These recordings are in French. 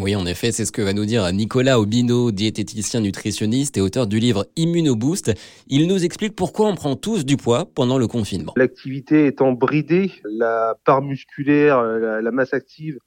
Oui, en effet, c'est ce que va nous dire Nicolas Obino, diététicien nutritionniste et auteur du livre Immunoboost. Il nous explique pourquoi on prend tous du poids pendant le confinement. L'activité étant bridée, la part musculaire, la, masse active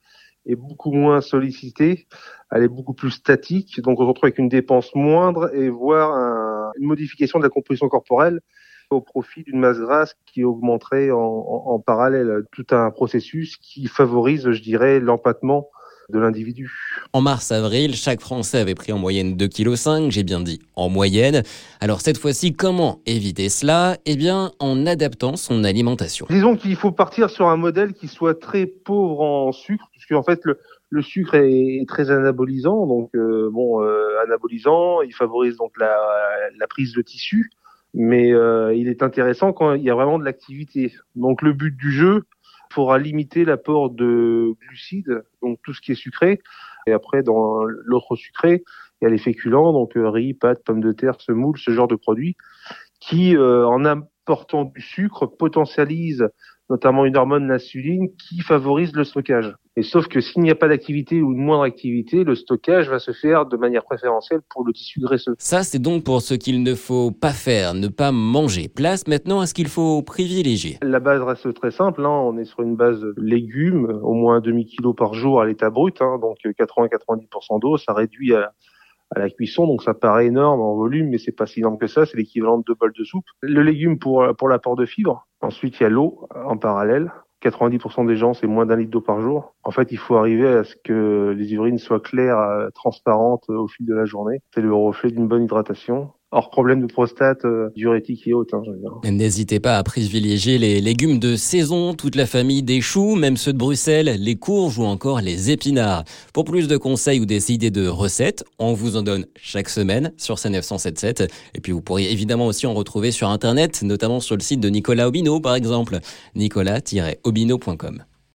est beaucoup moins sollicitée, elle est beaucoup plus statique, donc on se retrouve avec une dépense moindre et voire une modification de la composition corporelle au profit d'une masse grasse qui augmenterait en, en, parallèle. Tout un processus qui favorise, je dirais, l'empattement de l'individu. En mars-avril, chaque Français avait pris en moyenne 2,5 kg, j'ai bien dit en moyenne. Alors cette fois-ci, comment éviter cela? Eh bien, en adaptant son alimentation. Disons qu'il faut partir sur un modèle qui soit très pauvre en sucre, puisque en fait le, le sucre est très anabolisant, donc euh, bon, euh, anabolisant, il favorise donc la, la prise de tissu mais euh, il est intéressant quand il y a vraiment de l'activité. Donc le but du jeu pourra limiter l'apport de glucides, donc tout ce qui est sucré. Et après, dans l'autre sucré, il y a les féculents, donc euh, riz, pâtes, pommes de terre, semoule, ce genre de produits, qui, euh, en apportant du sucre, potentialisent notamment une hormone l'insuline qui favorise le stockage. Et sauf que s'il n'y a pas d'activité ou une moindre activité, le stockage va se faire de manière préférentielle pour le tissu graisseux. Ça, c'est donc pour ce qu'il ne faut pas faire, ne pas manger. Place maintenant à ce qu'il faut privilégier. La base reste très simple. Hein. On est sur une base légumes, au moins un demi-kilo par jour à l'état brut, hein. donc 80-90% d'eau. Ça réduit à à la cuisson, donc ça paraît énorme en volume, mais c'est pas si énorme que ça, c'est l'équivalent de deux bols de soupe. Le légume pour, pour l'apport de fibres. Ensuite, il y a l'eau en parallèle. 90% des gens, c'est moins d'un litre d'eau par jour. En fait, il faut arriver à ce que les urines soient claires, euh, transparentes au fil de la journée. C'est le reflet d'une bonne hydratation hors problème de prostate, euh, diurétique et autres. Hein, N'hésitez pas à privilégier les légumes de saison, toute la famille des choux, même ceux de Bruxelles, les courges ou encore les épinards. Pour plus de conseils ou des idées de recettes, on vous en donne chaque semaine sur C977. Et puis vous pourriez évidemment aussi en retrouver sur Internet, notamment sur le site de Nicolas Obino par exemple, nicolas-obino.com.